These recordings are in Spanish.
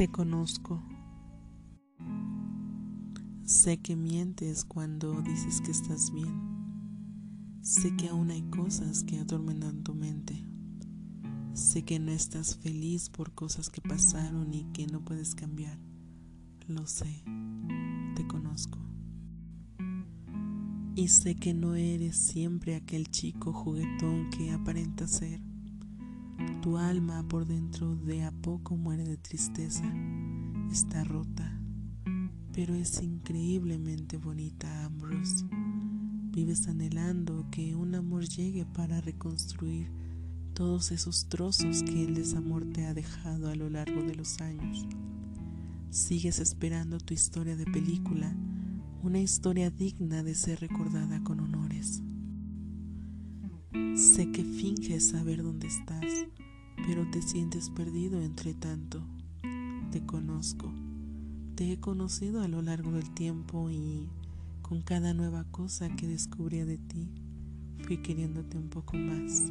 Te conozco. Sé que mientes cuando dices que estás bien. Sé que aún hay cosas que atormentan tu mente. Sé que no estás feliz por cosas que pasaron y que no puedes cambiar. Lo sé. Te conozco. Y sé que no eres siempre aquel chico juguetón que aparenta ser. Tu alma por dentro de a poco muere de tristeza. Está rota, pero es increíblemente bonita, Ambrose. Vives anhelando que un amor llegue para reconstruir todos esos trozos que el desamor te ha dejado a lo largo de los años. Sigues esperando tu historia de película, una historia digna de ser recordada con honores. Sé que finges saber dónde estás, pero te sientes perdido entre tanto. Te conozco, te he conocido a lo largo del tiempo y con cada nueva cosa que descubría de ti, fui queriéndote un poco más.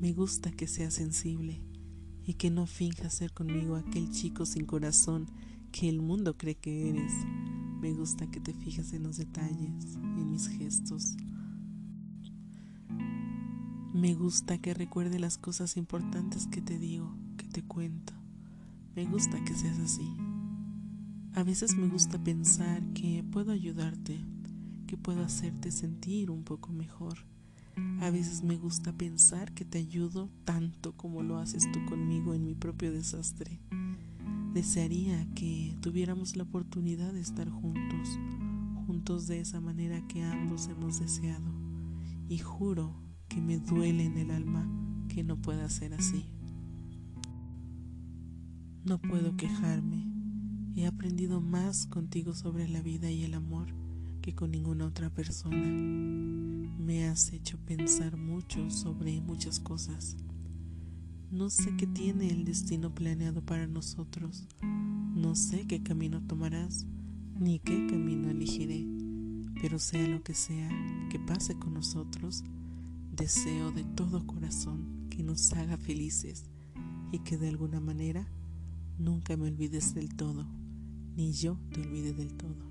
Me gusta que seas sensible y que no finjas ser conmigo aquel chico sin corazón que el mundo cree que eres. Me gusta que te fijas en los detalles, en mis gestos. Me gusta que recuerde las cosas importantes que te digo, que te cuento. Me gusta que seas así. A veces me gusta pensar que puedo ayudarte, que puedo hacerte sentir un poco mejor a veces me gusta pensar que te ayudo tanto como lo haces tú conmigo en mi propio desastre. Desearía que tuviéramos la oportunidad de estar juntos, juntos de esa manera que ambos hemos deseado. Y juro que me duele en el alma que no pueda ser así. No puedo quejarme. He aprendido más contigo sobre la vida y el amor que con ninguna otra persona. Me has hecho pensar mucho sobre muchas cosas. No sé qué tiene el destino planeado para nosotros. No sé qué camino tomarás, ni qué camino elegiré. Pero sea lo que sea que pase con nosotros, deseo de todo corazón que nos haga felices y que de alguna manera nunca me olvides del todo, ni yo te olvide del todo.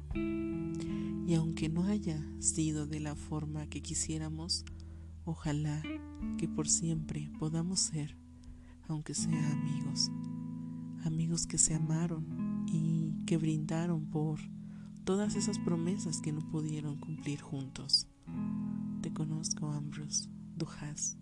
Y aunque no haya sido de la forma que quisiéramos, ojalá que por siempre podamos ser, aunque sea amigos, amigos que se amaron y que brindaron por todas esas promesas que no pudieron cumplir juntos. Te conozco, Ambrose, Dujas.